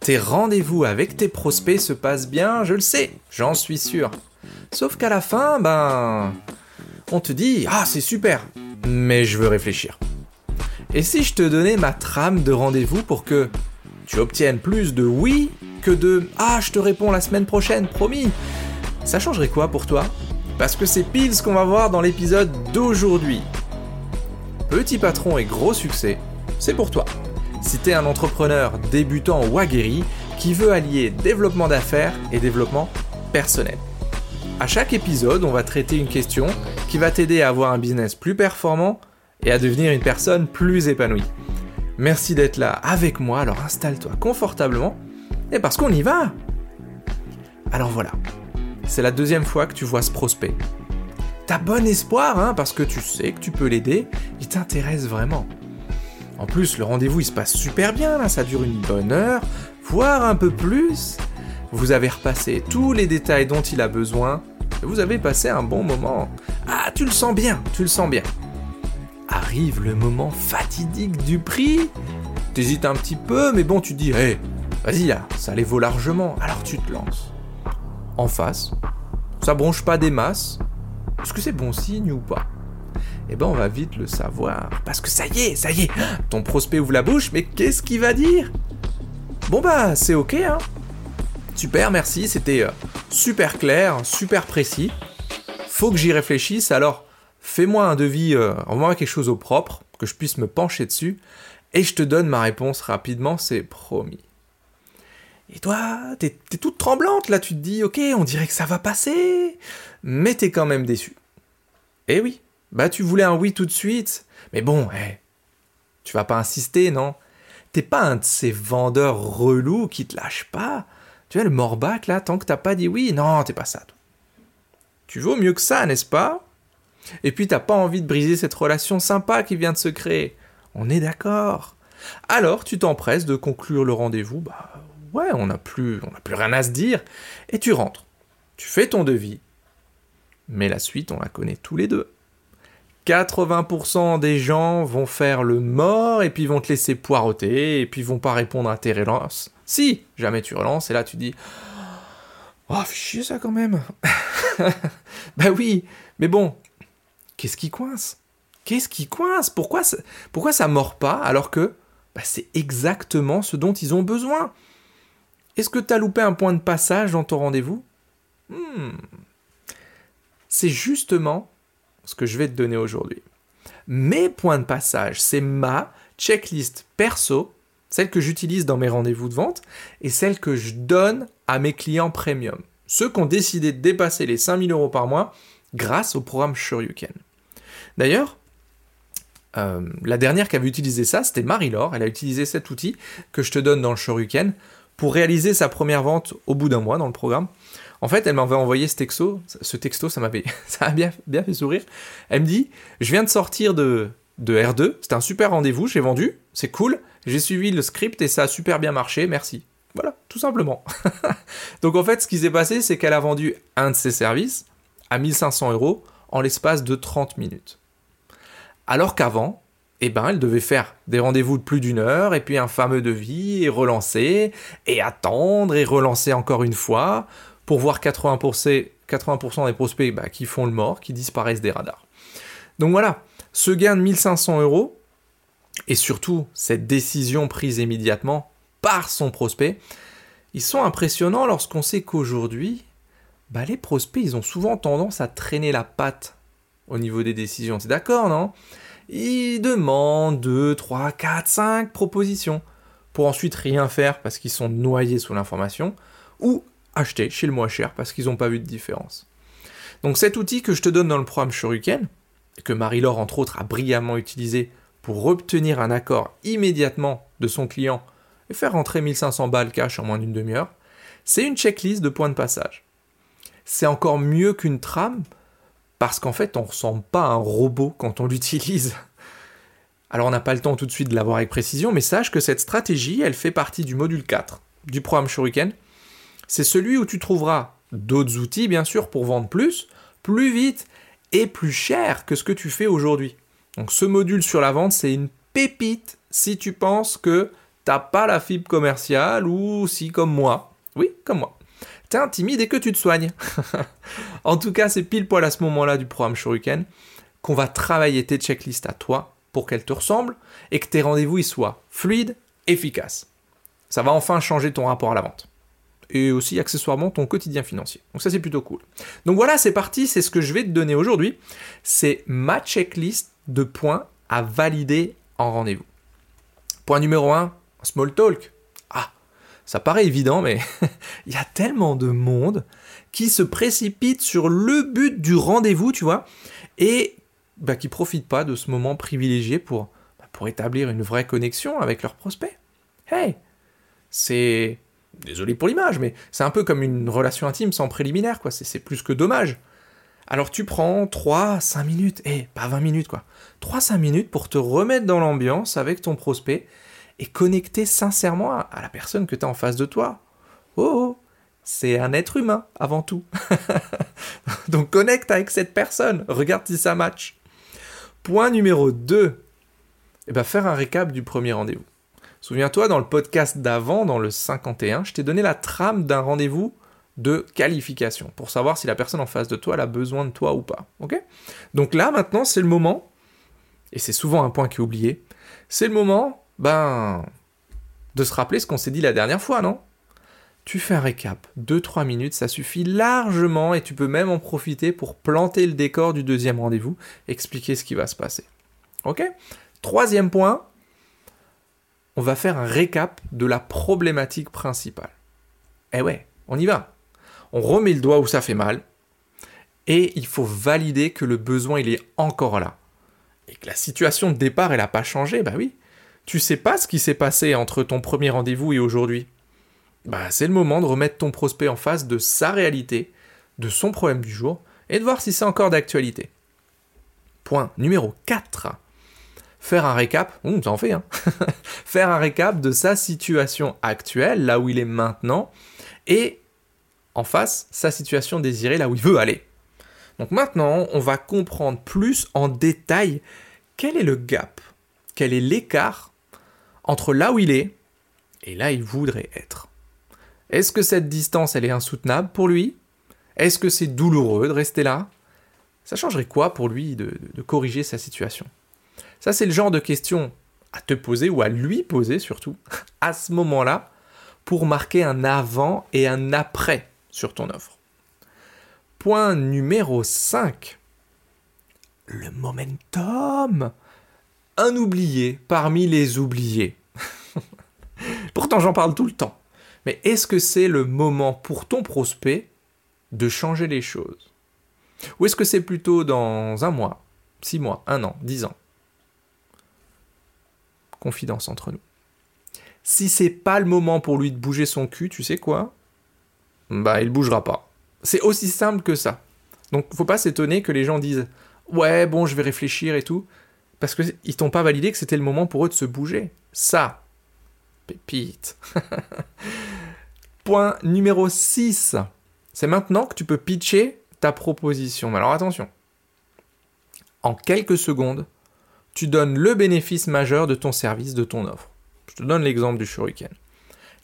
Tes rendez-vous avec tes prospects se passent bien, je le sais, j'en suis sûr. Sauf qu'à la fin, ben... On te dit, ah c'est super, mais je veux réfléchir. Et si je te donnais ma trame de rendez-vous pour que tu obtiennes plus de oui que de ah je te réponds la semaine prochaine, promis Ça changerait quoi pour toi? Parce que c'est pile ce qu'on va voir dans l'épisode d'aujourd'hui. Petit patron et gros succès, c'est pour toi. Si t'es un entrepreneur débutant ou aguerri qui veut allier développement d'affaires et développement personnel. À chaque épisode, on va traiter une question qui va t'aider à avoir un business plus performant et à devenir une personne plus épanouie. Merci d'être là avec moi, alors installe-toi confortablement et parce qu'on y va. Alors voilà, c'est la deuxième fois que tu vois ce prospect. T'as bon espoir, hein, parce que tu sais que tu peux l'aider, il t'intéresse vraiment. En plus, le rendez-vous il se passe super bien, ça dure une bonne heure, voire un peu plus. Vous avez repassé tous les détails dont il a besoin, et vous avez passé un bon moment. Ah, tu le sens bien, tu le sens bien. Arrive le moment fatidique du prix. T'hésites un petit peu, mais bon, tu dis, hé, vas-y ça les vaut largement, alors tu te lances. En face, ça bronche pas des masses. Est-ce que c'est bon signe ou pas? Eh ben, on va vite le savoir. Parce que ça y est, ça y est, ton prospect ouvre la bouche, mais qu'est-ce qu'il va dire? Bon bah, c'est ok, hein. Super, merci, c'était euh, super clair, super précis. Faut que j'y réfléchisse, alors fais-moi un devis, euh, envoie-moi quelque chose au propre, que je puisse me pencher dessus, et je te donne ma réponse rapidement, c'est promis. Et toi, t'es, toute tremblante là, tu te dis, ok, on dirait que ça va passer, mais t'es quand même déçu. Eh oui, bah tu voulais un oui tout de suite, mais bon, eh, tu vas pas insister, non? T'es pas un de ces vendeurs relous qui te lâchent pas? Tu vois, le morbac là, tant que t'as pas dit oui, non, t'es pas ça. Tu vaux mieux que ça, n'est-ce pas? Et puis t'as pas envie de briser cette relation sympa qui vient de se créer. On est d'accord. Alors tu t'empresses de conclure le rendez-vous, bah ouais, on n'a plus, on plus rien à se dire, et tu rentres. Tu fais ton devis, mais la suite, on la connaît tous les deux. 80% des gens vont faire le mort et puis vont te laisser poireauter et puis vont pas répondre à tes relances. Si jamais tu relances et là tu dis Oh, chier ça quand même. bah oui, mais bon, qu'est-ce qui coince? Qu'est-ce qui coince? Pourquoi ça, pourquoi ça mord pas alors que bah, c'est exactement ce dont ils ont besoin? Est-ce que tu as loupé un point de passage dans ton rendez-vous? Hmm. C'est justement ce que je vais te donner aujourd'hui. Mes points de passage, c'est ma checklist perso, celle que j'utilise dans mes rendez-vous de vente et celle que je donne à mes clients premium. Ceux qui ont décidé de dépasser les 5000 euros par mois grâce au programme Shoryuken. D'ailleurs, euh, la dernière qui avait utilisé ça, c'était Marie-Laure. Elle a utilisé cet outil que je te donne dans le Shoryuken pour réaliser sa première vente au bout d'un mois dans le programme. En fait, elle m'avait envoyé ce texto. Ce texto, ça m'avait, ça bien, bien fait sourire. Elle me dit, je viens de sortir de, de R2. C'était un super rendez-vous. J'ai vendu. C'est cool. J'ai suivi le script et ça a super bien marché. Merci. Voilà, tout simplement. Donc en fait, ce qui s'est passé, c'est qu'elle a vendu un de ses services à 1500 euros en l'espace de 30 minutes. Alors qu'avant, eh ben, elle devait faire des rendez-vous de plus d'une heure, et puis un fameux devis, et relancer, et attendre, et relancer encore une fois, pour voir 80%, 80 des prospects bah, qui font le mort, qui disparaissent des radars. Donc voilà, ce gain de 1500 euros, et surtout cette décision prise immédiatement par son prospect, ils sont impressionnants lorsqu'on sait qu'aujourd'hui, bah, les prospects, ils ont souvent tendance à traîner la patte au niveau des décisions. C'est d'accord, non? Ils demandent 2, 3, 4, 5 propositions pour ensuite rien faire parce qu'ils sont noyés sous l'information, ou acheter chez le moins cher parce qu'ils n'ont pas vu de différence. Donc cet outil que je te donne dans le programme Shuriken, que Marie-Laure entre autres a brillamment utilisé pour obtenir un accord immédiatement de son client et faire rentrer 1500 balles cash en moins d'une demi-heure, c'est une checklist de points de passage. C'est encore mieux qu'une trame parce qu'en fait on ne ressemble pas à un robot quand on l'utilise. Alors on n'a pas le temps tout de suite de l'avoir avec précision, mais sache que cette stratégie, elle fait partie du module 4 du programme Shuriken c'est celui où tu trouveras d'autres outils, bien sûr, pour vendre plus, plus vite et plus cher que ce que tu fais aujourd'hui. Donc ce module sur la vente, c'est une pépite si tu penses que t'as pas la fibre commerciale ou si comme moi, oui, comme moi, t'es un timide et que tu te soignes. en tout cas, c'est pile poil à ce moment-là du programme Shuriken qu'on va travailler tes checklists à toi pour qu'elles te ressemblent et que tes rendez-vous y soient fluides, efficaces. Ça va enfin changer ton rapport à la vente. Et aussi accessoirement ton quotidien financier. Donc ça c'est plutôt cool. Donc voilà, c'est parti, c'est ce que je vais te donner aujourd'hui. C'est ma checklist de points à valider en rendez-vous. Point numéro 1, small talk. Ah, ça paraît évident, mais il y a tellement de monde qui se précipite sur le but du rendez-vous, tu vois, et bah, qui profitent pas de ce moment privilégié pour, bah, pour établir une vraie connexion avec leurs prospects. Hey, c'est désolé pour l'image, mais c'est un peu comme une relation intime sans préliminaire, quoi. C'est plus que dommage. Alors tu prends 3, 5 minutes, eh, pas 20 minutes, quoi. 3, 5 minutes pour te remettre dans l'ambiance avec ton prospect et connecter sincèrement à la personne que tu as en face de toi. Oh, oh c'est un être humain avant tout. Donc connecte avec cette personne, regarde si ça match. Point numéro 2, eh ben, faire un récap du premier rendez-vous. Souviens-toi, dans le podcast d'avant, dans le 51, je t'ai donné la trame d'un rendez-vous de qualification pour savoir si la personne en face de toi a besoin de toi ou pas. Donc là, maintenant, c'est le moment, et c'est souvent un point qui est oublié, c'est le moment, ben, de se rappeler ce qu'on s'est dit la dernière fois, non? Tu fais un récap, 2-3 minutes, ça suffit largement, et tu peux même en profiter pour planter le décor du deuxième rendez-vous, expliquer ce qui va se passer. Ok? Troisième point, on va faire un récap de la problématique principale. Eh ouais, on y va. On remet le doigt où ça fait mal, et il faut valider que le besoin il est encore là. Et que la situation de départ elle n'a pas changé, bah oui. Tu sais pas ce qui s'est passé entre ton premier rendez-vous et aujourd'hui. Bah c'est le moment de remettre ton prospect en face de sa réalité, de son problème du jour, et de voir si c'est encore d'actualité. Point numéro 4 faire un récap, ouh, ça en fait, hein. faire un récap de sa situation actuelle, là où il est maintenant, et en face, sa situation désirée, là où il veut aller. Donc maintenant, on va comprendre plus en détail quel est le gap, quel est l'écart entre là où il est et là où il voudrait être. Est-ce que cette distance, elle est insoutenable pour lui? Est-ce que c'est douloureux de rester là? Ça changerait quoi pour lui de corriger sa situation? Ça, c'est le genre de questions à te poser ou à lui poser surtout à ce moment-là pour marquer un avant et un après sur ton offre. Point numéro 5. Le momentum. Un oublié parmi les oubliés. Pourtant, j'en parle tout le temps. Mais est-ce que c'est le moment pour ton prospect de changer les choses? Ou est-ce que c'est plutôt dans un mois, six mois, un an, dix ans? Confidence entre nous. Si c'est pas le moment pour lui de bouger son cul, tu sais quoi? Bah, il bougera pas. C'est aussi simple que ça. Donc, faut pas s'étonner que les gens disent Ouais, bon, je vais réfléchir et tout. Parce qu'ils t'ont pas validé que c'était le moment pour eux de se bouger. Ça, pépite. Point numéro 6. C'est maintenant que tu peux pitcher ta proposition. Mais alors attention. En quelques secondes, tu donnes le bénéfice majeur de ton service, de ton offre. Je te donne l'exemple du Shuriken.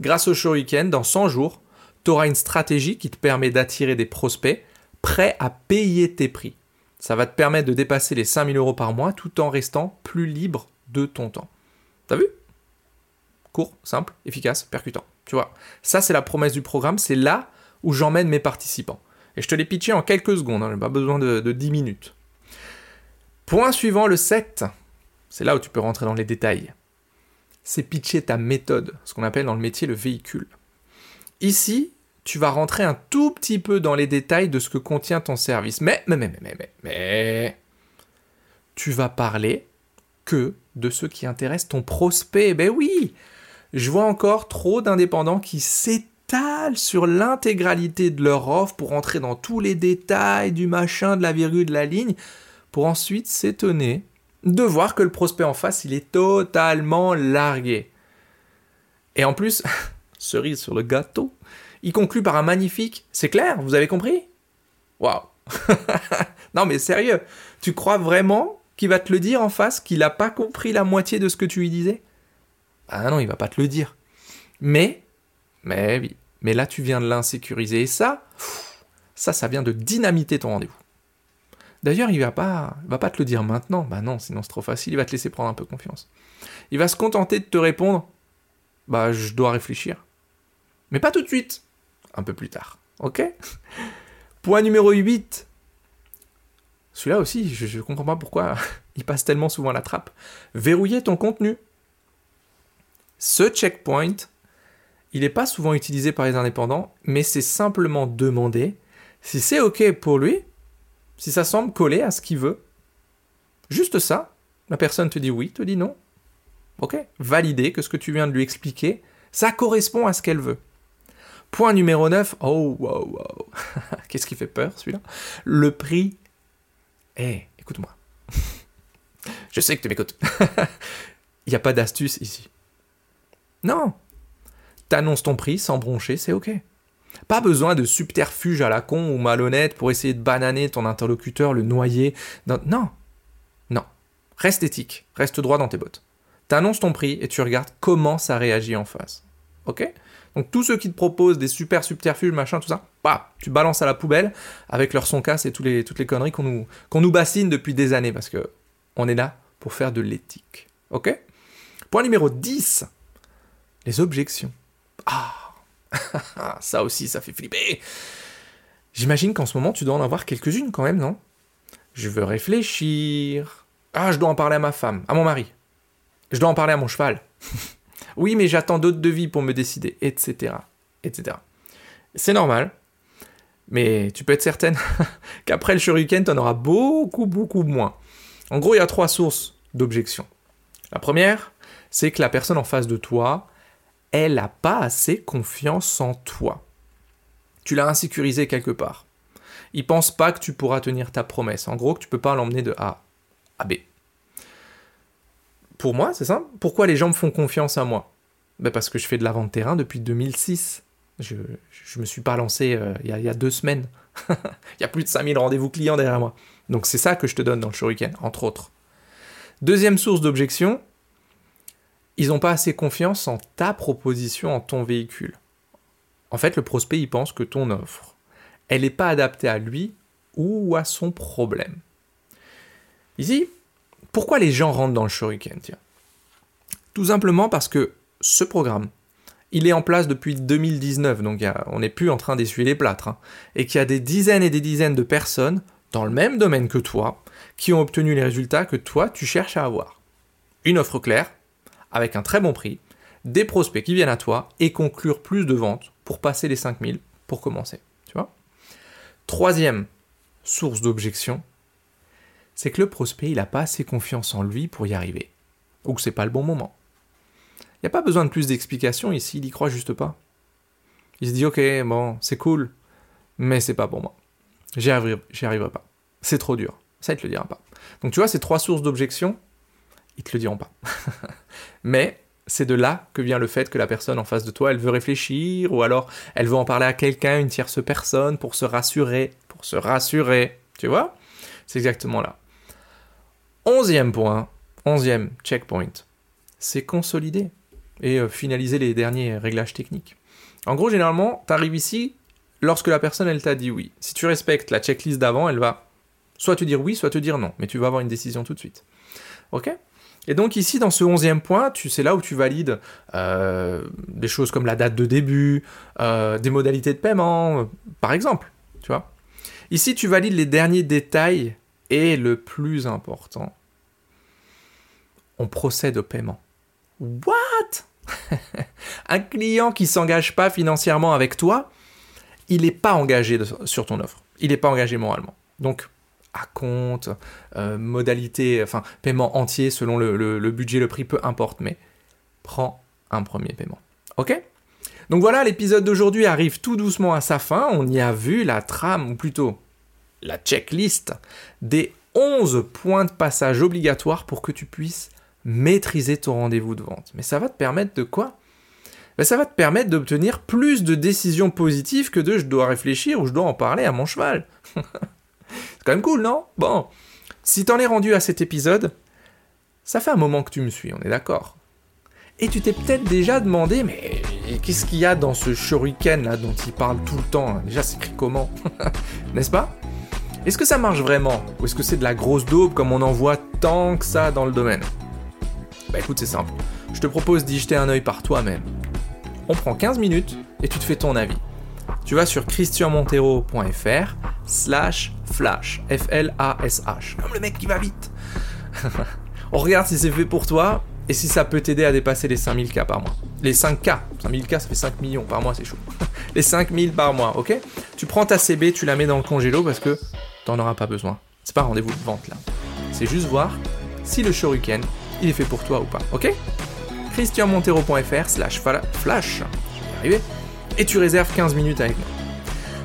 Grâce au Shuriken, dans 100 jours, tu auras une stratégie qui te permet d'attirer des prospects prêts à payer tes prix. Ça va te permettre de dépasser les 5000 euros par mois tout en restant plus libre de ton temps. T'as vu? Court, simple, efficace, percutant. Tu vois, ça c'est la promesse du programme, c'est là où j'emmène mes participants. Et je te l'ai pitché en quelques secondes, hein, j'ai pas besoin de, de 10 minutes. Point suivant, le 7 c'est là où tu peux rentrer dans les détails. C'est pitcher ta méthode, ce qu'on appelle dans le métier le véhicule. Ici, tu vas rentrer un tout petit peu dans les détails de ce que contient ton service. Mais, mais, mais, mais, mais, mais, tu vas parler que de ce qui intéresse ton prospect. Ben oui, je vois encore trop d'indépendants qui s'étalent sur l'intégralité de leur offre pour entrer dans tous les détails du machin, de la virgule, de la ligne, pour ensuite s'étonner de voir que le prospect en face, il est totalement largué. Et en plus, cerise sur le gâteau, il conclut par un magnifique C'est clair, vous avez compris? Waouh Non mais sérieux, tu crois vraiment qu'il va te le dire en face, qu'il n'a pas compris la moitié de ce que tu lui disais? Ah non, il va pas te le dire. Mais, mais oui, mais là tu viens de l'insécuriser et ça, ça, ça vient de dynamiter ton rendez-vous. D'ailleurs, il va pas, va pas te le dire maintenant. Bah non, sinon c'est trop facile. Il va te laisser prendre un peu confiance. Il va se contenter de te répondre. Bah, je dois réfléchir. Mais pas tout de suite. Un peu plus tard. Ok? Point numéro 8. Celui-là aussi, je ne comprends pas pourquoi il passe tellement souvent à la trappe. Verrouiller ton contenu. Ce checkpoint, il n'est pas souvent utilisé par les indépendants, mais c'est simplement demander si c'est OK pour lui, si ça semble coller à ce qu'il veut. Juste ça, la personne te dit oui, te dit non. OK Valider que ce que tu viens de lui expliquer, ça correspond à ce qu'elle veut. Point numéro 9. Oh, wow, wow. Qu'est-ce qui fait peur, celui-là? Le prix. Eh, écoute-moi. Je sais que tu m'écoutes. Il n'y a pas d'astuce ici. Non. T'annonces ton prix sans broncher, c'est OK. Pas besoin de subterfuge à la con ou malhonnête pour essayer de bananer ton interlocuteur, le noyer. Non. Non. Reste éthique. Reste droit dans tes bottes. T'annonces ton prix et tu regardes comment ça réagit en face. OK? Donc tous ceux qui te proposent des super subterfuges, machin, tout ça, bah, tu balances à la poubelle avec leur son casse et toutes les, conneries qu'on nous, qu'on nous bassine depuis des années parce que on est là pour faire de l'éthique. Ok? Point numéro 10. Les objections. Ah Ça aussi, ça fait flipper. J'imagine qu'en ce moment, tu dois en avoir quelques-unes quand même, non? Je veux réfléchir. Ah, je dois en parler à ma femme, à mon mari. Je dois en parler à mon cheval. Oui, mais j'attends d'autres devis pour me décider, etc. etc. C'est normal, mais tu peux être certaine qu'après le shuriken, tu en auras beaucoup, beaucoup moins. En gros, il y a trois sources d'objection. La première, c'est que la personne en face de toi, elle n'a pas assez confiance en toi. Tu l'as insécurisé quelque part. Il pense pas que tu pourras tenir ta promesse. En gros, que tu peux pas l'emmener de A à B pour moi, c'est ça. Pourquoi les gens me font confiance à moi? Ben Parce que je fais de la vente terrain depuis 2006. Je ne me suis pas lancé euh, il, y a, deux semaines. il y a plus de 5000 rendez-vous clients derrière moi. Donc c'est ça que je te donne dans le shuriken, entre autres. Deuxième source d'objection, ils n'ont pas assez confiance en ta proposition, en ton véhicule. En fait, le prospect, il pense que ton offre, elle n'est pas adaptée à lui ou à son problème. Ici, pourquoi les gens rentrent dans le shuriken Tout simplement parce que ce programme, il est en place depuis 2019, donc on n'est plus en train d'essuyer les plâtres, hein, et qu'il y a des dizaines et des dizaines de personnes dans le même domaine que toi qui ont obtenu les résultats que toi tu cherches à avoir. Une offre claire, avec un très bon prix, des prospects qui viennent à toi et conclure plus de ventes pour passer les 5000 pour commencer. Tu vois Troisième source d'objection, c'est que le prospect, il n'a pas assez confiance en lui pour y arriver. Ou que c'est pas le bon moment. Il n'y a pas besoin de plus d'explications ici, il y croit juste pas. Il se dit, ok, bon, c'est cool, mais c'est pas pour moi. J'y arriverai, arriverai pas. C'est trop dur. Ça, il te le dira pas. Donc tu vois, ces trois sources d'objection, ils te le diront pas. mais c'est de là que vient le fait que la personne en face de toi, elle veut réfléchir, ou alors elle veut en parler à quelqu'un, une tierce personne, pour se rassurer, pour se rassurer. Tu vois? C'est exactement là. Onzième point, onzième checkpoint, c'est consolider et euh, finaliser les derniers réglages techniques. En gros, généralement, tu arrives ici lorsque la personne, elle t'a dit oui. Si tu respectes la checklist d'avant, elle va soit te dire oui, soit te dire non, mais tu vas avoir une décision tout de suite. Ok? Et donc ici, dans ce onzième point, c'est là où tu valides euh, des choses comme la date de début, euh, des modalités de paiement, par exemple. Tu vois Ici, tu valides les derniers détails et le plus important, on procède au paiement. What? Un client qui s'engage pas financièrement avec toi, il n'est pas engagé sur ton offre. Il n'est pas engagé moralement. Donc, à compte, euh, modalité, enfin, paiement entier selon le, budget, le prix, peu importe, mais prends un premier paiement. Ok? Donc voilà, l'épisode d'aujourd'hui arrive tout doucement à sa fin. On y a vu la trame, ou plutôt la checklist des 11 points de passage obligatoires pour que tu puisses maîtriser ton rendez-vous de vente. Mais ça va te permettre de quoi? Ben, Ça va te permettre d'obtenir plus de décisions positives que de je dois réfléchir ou je dois en parler à mon cheval. C'est quand même cool, non? Bon, si t'en es rendu à cet épisode, ça fait un moment que tu me suis, on est d'accord. Et tu t'es peut-être déjà demandé, mais qu'est-ce qu'il y a dans ce shuriken là dont il parle tout le temps Déjà, c'est écrit comment? N'est-ce pas? Est-ce que ça marche vraiment? Ou est-ce que c'est de la grosse daube comme on en voit tant que ça dans le domaine? Bah écoute, c'est simple. Je te propose d'y jeter un œil par toi-même. On prend 15 minutes et tu te fais ton avis. Tu vas sur christianmontero.fr slash flash, F-L-A-S-H, comme le mec qui va vite. On regarde si c'est fait pour toi et si ça peut t'aider à dépasser les 5000K par mois. Les 5K, 5000K ça fait 5 millions par mois, c'est chaud. les 5000 par mois, ok? Tu prends ta CB, tu la mets dans le congélo parce que t'en auras pas besoin. C'est pas rendez-vous de vente là. C'est juste voir si le shuriken, il est fait pour toi ou pas, ok? christianmontero.fr slash flash, je vais y arriver, et tu réserves 15 minutes avec moi.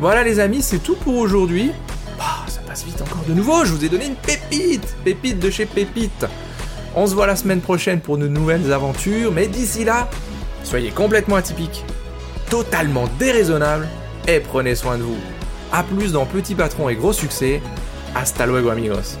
Voilà les amis, c'est tout pour aujourd'hui. Bah, ça passe vite encore de nouveau, je vous ai donné une pépite, pépite de chez Pépite. On se voit la semaine prochaine pour de nouvelles aventures, mais d'ici là, soyez complètement atypiques, totalement déraisonnables, et prenez soin de vous. A plus dans Petit Patron et Gros Succès. Hasta luego amigos.